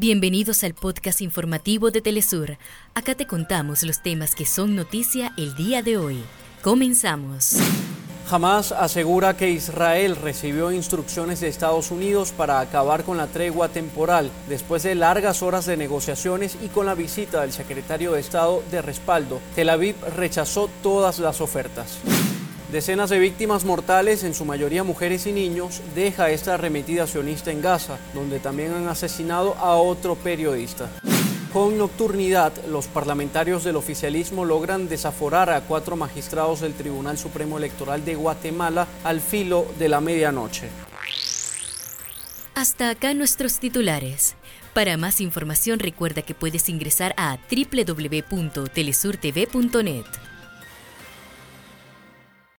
Bienvenidos al podcast informativo de Telesur. Acá te contamos los temas que son noticia el día de hoy. Comenzamos. Hamas asegura que Israel recibió instrucciones de Estados Unidos para acabar con la tregua temporal después de largas horas de negociaciones y con la visita del secretario de Estado de respaldo. Tel Aviv rechazó todas las ofertas. Decenas de víctimas mortales, en su mayoría mujeres y niños, deja esta arremetida sionista en Gaza, donde también han asesinado a otro periodista. Con nocturnidad, los parlamentarios del oficialismo logran desaforar a cuatro magistrados del Tribunal Supremo Electoral de Guatemala al filo de la medianoche. Hasta acá nuestros titulares. Para más información recuerda que puedes ingresar a www.telesurtv.net.